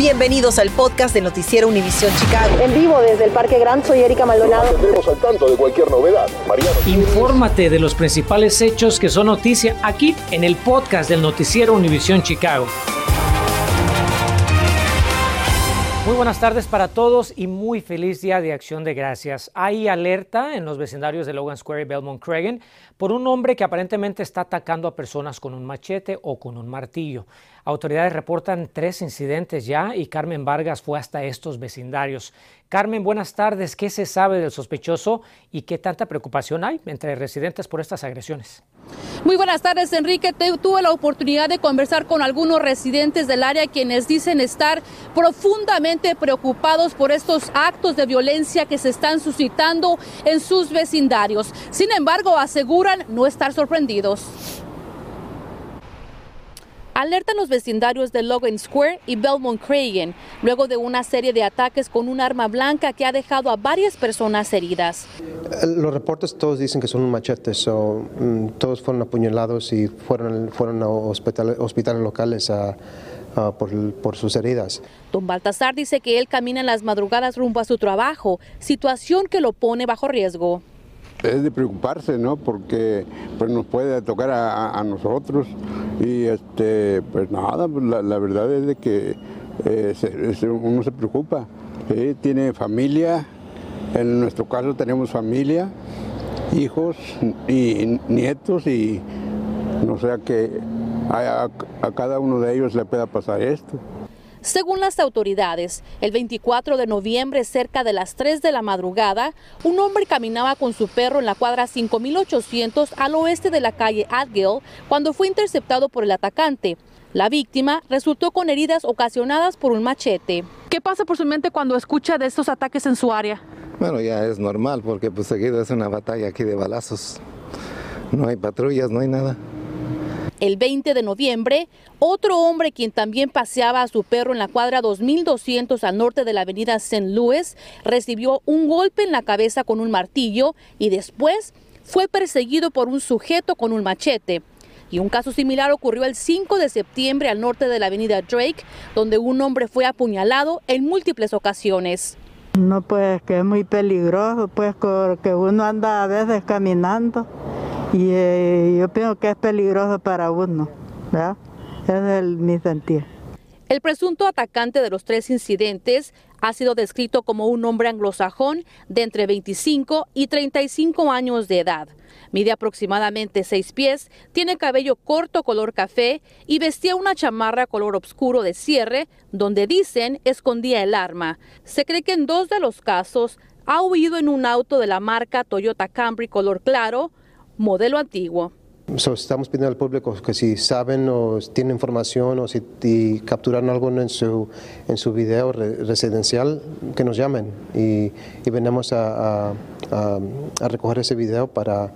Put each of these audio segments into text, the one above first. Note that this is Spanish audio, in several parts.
Bienvenidos al podcast de Noticiero Univisión Chicago. En vivo desde el Parque Gran, soy Erika Maldonado. Nos al tanto de cualquier novedad. Mariano. Infórmate de los principales hechos que son noticia aquí en el podcast del Noticiero Univisión Chicago. Muy buenas tardes para todos y muy feliz día de acción de gracias. Hay alerta en los vecindarios de Logan Square y Belmont Cragen por un hombre que aparentemente está atacando a personas con un machete o con un martillo. Autoridades reportan tres incidentes ya y Carmen Vargas fue hasta estos vecindarios. Carmen, buenas tardes. ¿Qué se sabe del sospechoso y qué tanta preocupación hay entre residentes por estas agresiones? Muy buenas tardes, Enrique. tuve la oportunidad de conversar con algunos residentes del área quienes dicen estar profundamente preocupados por estos actos de violencia que se están suscitando en sus vecindarios. Sin embargo, no estar sorprendidos alertan los vecindarios de Logan Square y Belmont Cragen luego de una serie de ataques con un arma blanca que ha dejado a varias personas heridas. Los reportes todos dicen que son machetes, o mm, todos fueron apuñalados y fueron, fueron a hospitales locales por, por, sus heridas. Don Baltasar dice que él camina en las madrugadas rumbo a su trabajo, situación que lo pone bajo riesgo es de preocuparse, ¿no? Porque pues nos puede tocar a, nosotros y este, pues nada, pues, la, verdad es de que eh, uno se preocupa. Tiene familia, en nuestro caso tenemos familia, hijos y nietos y no sea que a cada uno de ellos le pueda pasar esto. Según las autoridades, el 24 de noviembre, cerca de las 3 de la madrugada, un hombre caminaba con su perro en la cuadra 5800 al oeste de la calle Adgill cuando fue interceptado por el atacante. La víctima resultó con heridas ocasionadas por un machete. ¿Qué pasa por su mente cuando escucha de estos ataques en su área? Bueno, ya es normal porque pues seguido es una batalla aquí de balazos. No hay patrullas, no hay nada. El 20 de noviembre, otro hombre quien también paseaba a su perro en la cuadra 2200 al norte de la avenida St. Louis recibió un golpe en la cabeza con un martillo y después fue perseguido por un sujeto con un machete. Y un caso similar ocurrió el 5 de septiembre al norte de la avenida Drake, donde un hombre fue apuñalado en múltiples ocasiones. No, pues que es muy peligroso, pues que uno anda a veces caminando y eh, yo pienso que es peligroso para uno, ¿verdad? Ese es mi sentir. El presunto atacante de los tres incidentes ha sido descrito como un hombre anglosajón de entre 25 y 35 años de edad. Mide aproximadamente 6 pies, tiene cabello corto color café y vestía una chamarra color oscuro de cierre, donde dicen escondía el arma. Se cree que en dos de los casos ha huido en un auto de la marca Toyota Camry color claro, modelo antiguo. estamos pidiendo al público que si saben o tienen información o si capturan algo en su, en su video residencial, que nos llamen y, y venimos a recoger ese video para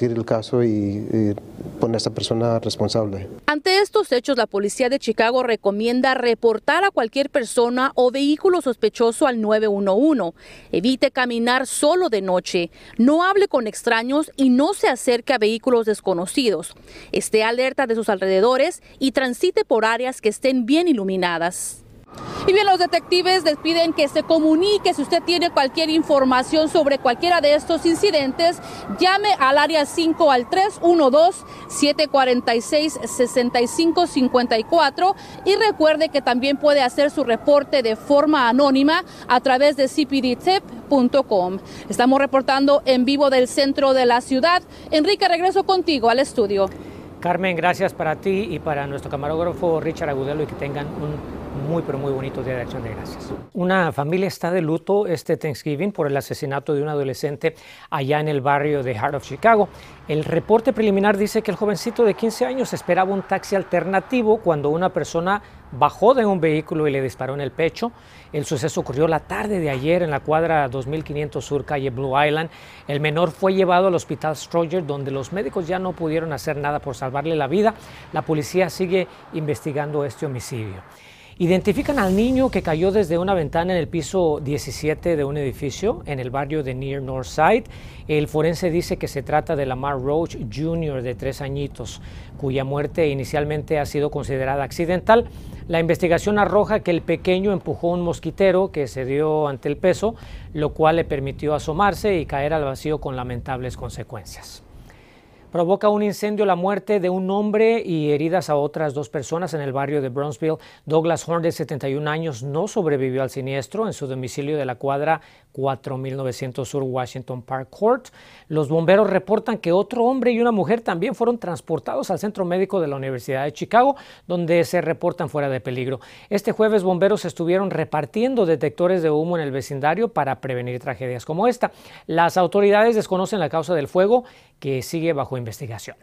el caso y, poner a esta persona responsable. Ante estos hechos, la policía de Chicago recomienda reportar a cualquier persona o vehículo sospechoso al 911. Evite caminar solo de noche, no hable con extraños y no se acerque a vehículos desconocidos. Esté alerta de sus alrededores y transite por áreas que estén bien iluminadas. Y bien, los detectives les piden que se comunique si usted tiene cualquier información sobre cualquiera de estos incidentes. Llame al área 5 al 312-746-6554 y recuerde que también puede hacer su reporte de forma anónima a través de cpdtip.com. Estamos reportando en vivo del centro de la ciudad. Enrique, regreso contigo al estudio. Carmen, gracias para ti y para nuestro camarógrafo Richard Agudelo y que tengan un muy, pero muy bonito Día de Acción de Gracias. Una familia está de luto este Thanksgiving por el asesinato de un adolescente allá en el barrio de Heart of Chicago. El reporte preliminar dice que el jovencito de 15 años esperaba un taxi alternativo cuando una persona bajó de un vehículo y le disparó en el pecho. El suceso ocurrió la tarde de ayer en la cuadra 2500 Sur, calle Blue Island. El menor fue llevado al hospital Stroger, donde los médicos ya no pudieron hacer nada por salvarle la vida. La policía sigue investigando este homicidio. Identifican al niño que cayó desde una ventana en el piso 17 de un edificio en el barrio de Near Northside. El forense dice que se trata de Lamar Roach Jr. de tres añitos, cuya muerte inicialmente ha sido considerada accidental. La investigación arroja que el pequeño empujó un mosquitero que se dio ante el peso, lo cual le permitió asomarse y caer al vacío con lamentables consecuencias. Provoca un incendio la muerte de un hombre y heridas a otras dos personas en el barrio de Brownsville. Douglas Horn, de 71 años, no sobrevivió al siniestro en su domicilio de la cuadra 4900 Sur Washington Park Court. Los bomberos reportan que otro hombre y una mujer también fueron transportados al centro médico de la Universidad de Chicago, donde se reportan fuera de peligro. Este jueves bomberos estuvieron repartiendo detectores de humo en el vecindario para prevenir tragedias como esta. Las autoridades desconocen la causa del fuego que sigue bajo investigación.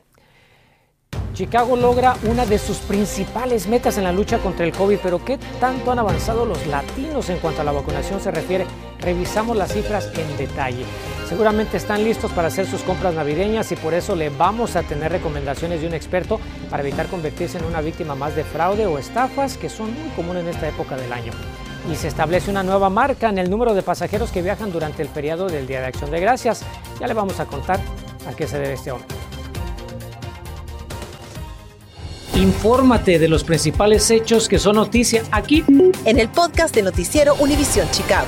Chicago logra una de sus principales metas en la lucha contra el COVID, pero ¿qué tanto han avanzado los latinos en cuanto a la vacunación se refiere? Revisamos las cifras en detalle. Seguramente están listos para hacer sus compras navideñas y por eso le vamos a tener recomendaciones de un experto para evitar convertirse en una víctima más de fraude o estafas que son muy comunes en esta época del año. Y se establece una nueva marca en el número de pasajeros que viajan durante el feriado del Día de Acción de Gracias. Ya le vamos a contar a qué se debe este aumento. Infórmate de los principales hechos que son noticia aquí en el podcast de Noticiero Univisión Chicago.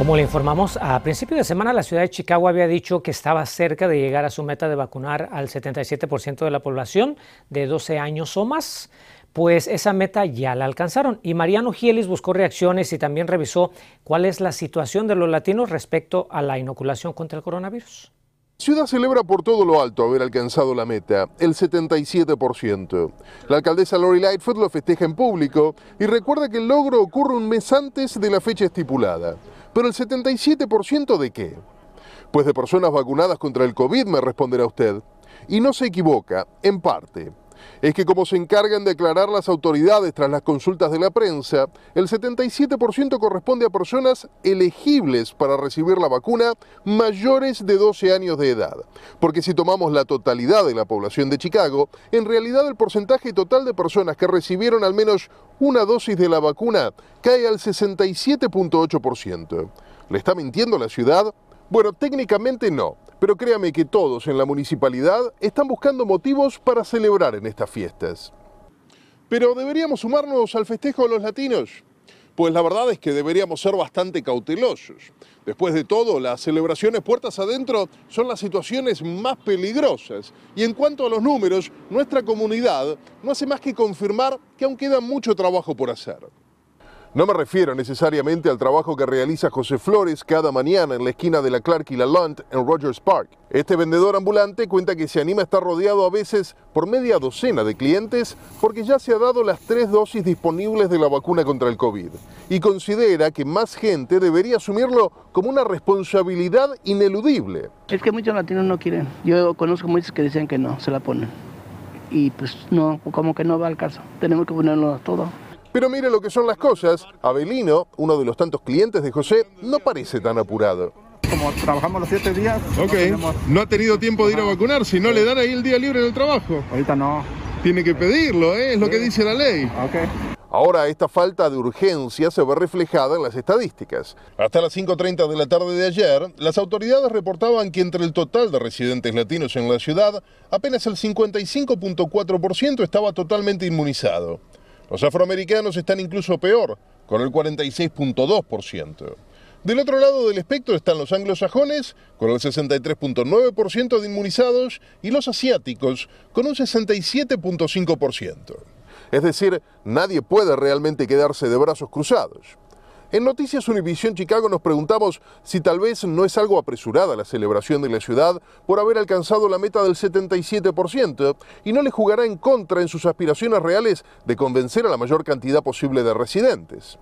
Como le informamos, a principio de semana la ciudad de Chicago había dicho que estaba cerca de llegar a su meta de vacunar al 77% de la población de 12 años o más. Pues esa meta ya la alcanzaron y Mariano Gielis buscó reacciones y también revisó cuál es la situación de los latinos respecto a la inoculación contra el coronavirus. Ciudad celebra por todo lo alto haber alcanzado la meta, el 77%. La alcaldesa Lori Lightfoot lo festeja en público y recuerda que el logro ocurre un mes antes de la fecha estipulada. Pero el 77% de qué? Pues de personas vacunadas contra el COVID, me responderá usted. Y no se equivoca, en parte es que como se encargan de aclarar las autoridades tras las consultas de la prensa, el 77% corresponde a personas elegibles para recibir la vacuna mayores de 12 años de edad. Porque si tomamos la totalidad de la población de Chicago, en realidad el porcentaje total de personas que recibieron al menos una dosis de la vacuna cae al 67.8%. ¿Le está mintiendo la ciudad? Bueno, técnicamente no, pero créame que todos en la municipalidad están buscando motivos para celebrar en estas fiestas. Pero deberíamos sumarnos al festejo de los latinos. Pues la verdad es que deberíamos ser bastante cautelosos. Después de todo, las celebraciones puertas adentro son las situaciones más peligrosas. Y en cuanto a los números, nuestra comunidad no hace más que confirmar que aún queda mucho trabajo por hacer. No me refiero necesariamente al trabajo que realiza José Flores cada mañana en la esquina de la Clark y la Lunt en Rogers Park. Este vendedor ambulante cuenta que se anima a estar rodeado a veces por media docena de clientes porque ya se ha dado las tres dosis disponibles de la vacuna contra el COVID y considera que más gente debería asumirlo como una responsabilidad ineludible. Es que muchos latinos no quieren. Yo conozco muchos que dicen que no, se la ponen. Y pues no, como que no va al caso. Tenemos que ponerlo todo. Pero mire lo que son las cosas, Abelino, uno de los tantos clientes de José, no parece tan apurado. Como trabajamos los siete días. Ok, no, ha tenido tiempo de ir a vacunar, si no le dan ahí el día libre en el trabajo. Ahorita no. Tiene que pedirlo, ¿eh? es lo que dice la ley. Ok. Ahora esta falta de urgencia se ve reflejada en las estadísticas. Hasta las 5.30 de la tarde de ayer, las autoridades reportaban que entre el total de residentes latinos en la ciudad, apenas el 55.4% estaba totalmente inmunizado. Los afroamericanos están incluso peor, con el 46.2%. Del otro lado del espectro están los anglosajones, con el 63.9% de inmunizados, y los asiáticos, con un 67.5%. Es decir, nadie puede realmente quedarse de brazos cruzados. En Noticias Univisión Chicago nos preguntamos si tal vez no es algo apresurada la celebración de la ciudad por haber alcanzado la meta del 77% y no le jugará en contra en sus aspiraciones reales de convencer a la mayor cantidad posible de residentes.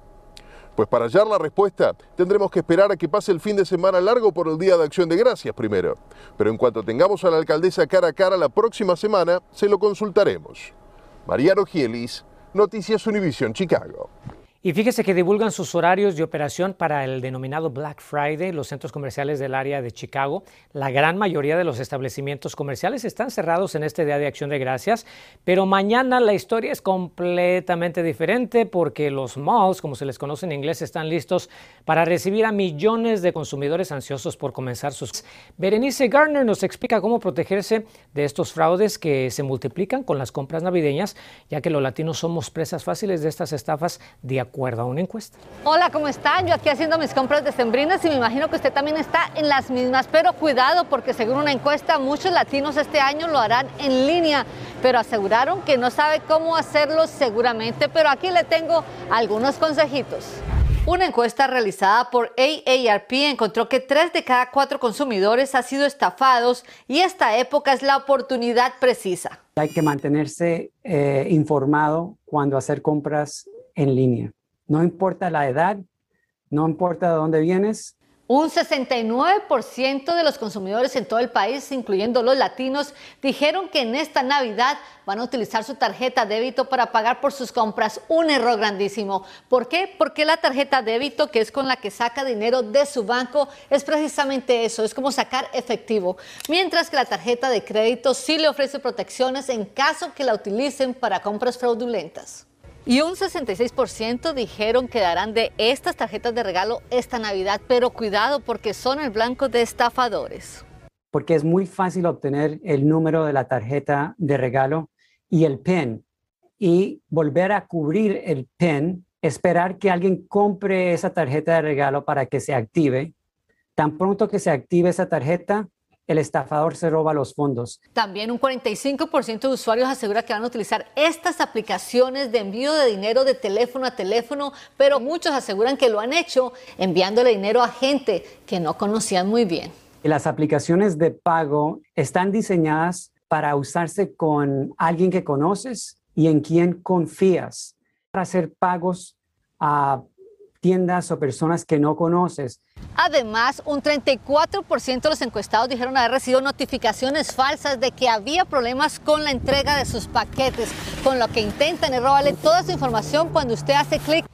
Pues para hallar la respuesta tendremos que esperar a que pase el fin de semana largo por el Día de Acción de Gracias primero. Pero en cuanto tengamos a la alcaldesa cara a cara la próxima semana, se lo consultaremos. Mariano Gielis, Noticias Univisión Chicago. Y fíjese que divulgan sus horarios de operación para el denominado Black Friday, los centros comerciales del área de Chicago. La gran mayoría de los establecimientos comerciales están cerrados en este Día de Acción de Gracias, pero mañana la historia es completamente diferente porque los malls, como se les conoce en inglés, están listos para recibir a millones de consumidores ansiosos por comenzar sus... Berenice Garner nos explica cómo protegerse de estos fraudes que se multiplican con las compras navideñas, ya que los latinos somos presas fáciles de estas estafas de acuerdo a una encuesta. Hola, ¿cómo están? Yo aquí haciendo mis compras de sembrinas y me imagino que usted también está en las mismas, pero cuidado porque según una encuesta muchos latinos este año lo harán en línea, pero aseguraron que no sabe cómo hacerlo seguramente, pero aquí le tengo algunos consejitos. Una encuesta realizada por AARP encontró que tres de cada cuatro consumidores han sido estafados y esta época es la oportunidad precisa. Hay que mantenerse eh, informado cuando hacer compras en línea. No importa la edad, no importa de dónde vienes. Un 69% de los consumidores en todo el país, incluyendo los latinos, dijeron que en esta Navidad van a utilizar su tarjeta débito para pagar por sus compras. Un error grandísimo. ¿Por qué? Porque la tarjeta débito, que es con la que saca dinero de su banco, es precisamente eso, es como sacar efectivo. Mientras que la tarjeta de crédito sí le ofrece protecciones en caso que la utilicen para compras fraudulentas. Y un 66% dijeron que darán de estas tarjetas de regalo esta Navidad, pero cuidado porque son el blanco de estafadores. Porque es muy fácil obtener el número de la tarjeta de regalo y el PIN y volver a cubrir el PIN, esperar que alguien compre esa tarjeta de regalo para que se active. Tan pronto que se active esa tarjeta, el estafador se roba los fondos. También un 45% de usuarios asegura que van a utilizar estas aplicaciones de envío de dinero de teléfono a teléfono, pero muchos aseguran que lo han hecho enviándole dinero a gente que no conocían muy bien. Las aplicaciones de pago están diseñadas para usarse con alguien que conoces y en quien confías para hacer pagos a tiendas o personas que no conoces. Además, un 34% de los encuestados dijeron haber recibido notificaciones falsas de que había problemas con la entrega de sus paquetes, con lo que intentan es robarle toda su información cuando usted hace clic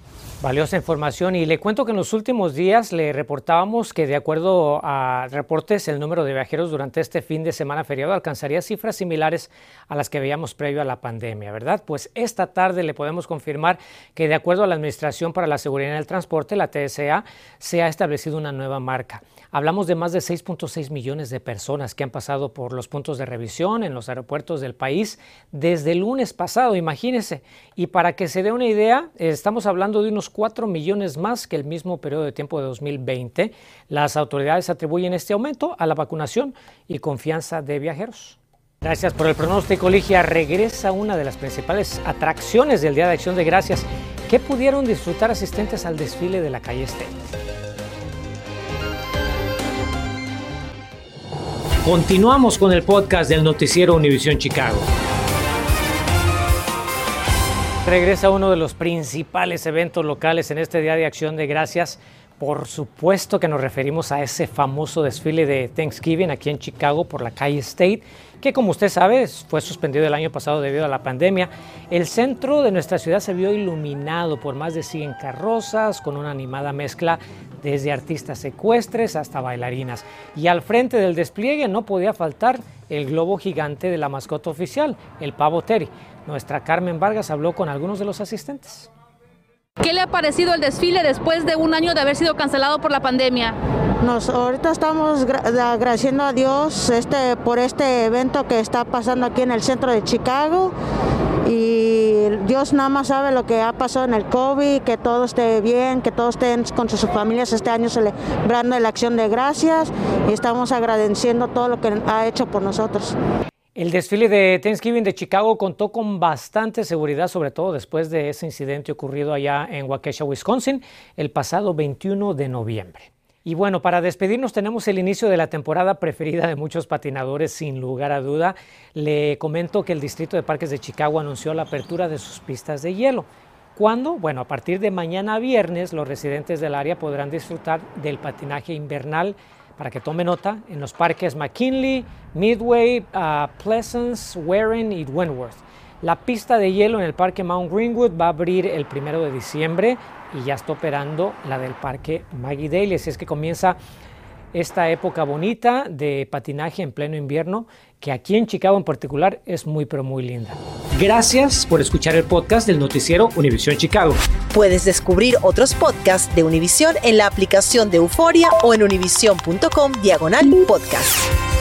Valiosa información y le cuento que en los últimos días le reportábamos que de acuerdo a reportes el número de viajeros durante este fin de semana feriado alcanzaría cifras similares a las que veíamos previo a la pandemia, ¿verdad? Pues esta tarde le podemos confirmar que de acuerdo a la Administración para la Seguridad en el Transporte, la TSA, se ha establecido una nueva marca. Hablamos de más de 6.6 millones de personas que han pasado por los puntos de revisión en los aeropuertos del país desde el lunes pasado, imagínese. Y para que se dé una idea, estamos hablando de unos 4 millones más que el mismo periodo de tiempo de 2020. Las autoridades atribuyen este aumento a la vacunación y confianza de viajeros. Gracias por el pronóstico, Ligia. Regresa una de las principales atracciones del Día de Acción de Gracias que pudieron disfrutar asistentes al desfile de la calle State. Continuamos con el podcast del noticiero Univisión Chicago. Regresa uno de los principales eventos locales en este Día de Acción de Gracias. Por supuesto que nos referimos a ese famoso desfile de Thanksgiving aquí en Chicago por la calle State, que como usted sabe fue suspendido el año pasado debido a la pandemia. El centro de nuestra ciudad se vio iluminado por más de 100 carrozas con una animada mezcla desde artistas secuestres hasta bailarinas. Y al frente del despliegue no podía faltar el globo gigante de la mascota oficial, el pavo Terry. Nuestra Carmen Vargas habló con algunos de los asistentes. ¿Qué le ha parecido el desfile después de un año de haber sido cancelado por la pandemia? Nos, ahorita estamos agradeciendo a Dios este, por este evento que está pasando aquí en el centro de Chicago y Dios nada más sabe lo que ha pasado en el COVID, que todo esté bien, que todos estén con sus familias este año celebrando la acción de gracias y estamos agradeciendo todo lo que ha hecho por nosotros. El desfile de Thanksgiving de Chicago contó con bastante seguridad, sobre todo después de ese incidente ocurrido allá en Waukesha, Wisconsin, el pasado 21 de noviembre. Y bueno, para despedirnos tenemos el inicio de la temporada preferida de muchos patinadores, sin lugar a duda. Le comento que el Distrito de Parques de Chicago anunció la apertura de sus pistas de hielo. ¿Cuándo? Bueno, a partir de mañana viernes los residentes del área podrán disfrutar del patinaje invernal. Para que tome nota, en los parques McKinley, Midway, uh, Pleasance, Warren y Wentworth. La pista de hielo en el parque Mount Greenwood va a abrir el primero de diciembre y ya está operando la del parque Maggie Daly. Así es que comienza esta época bonita de patinaje en pleno invierno, que aquí en Chicago en particular es muy pero muy linda. Gracias por escuchar el podcast del noticiero Univisión Chicago. Puedes descubrir otros podcasts de Univisión en la aplicación de Euforia o en univision.com diagonal podcast.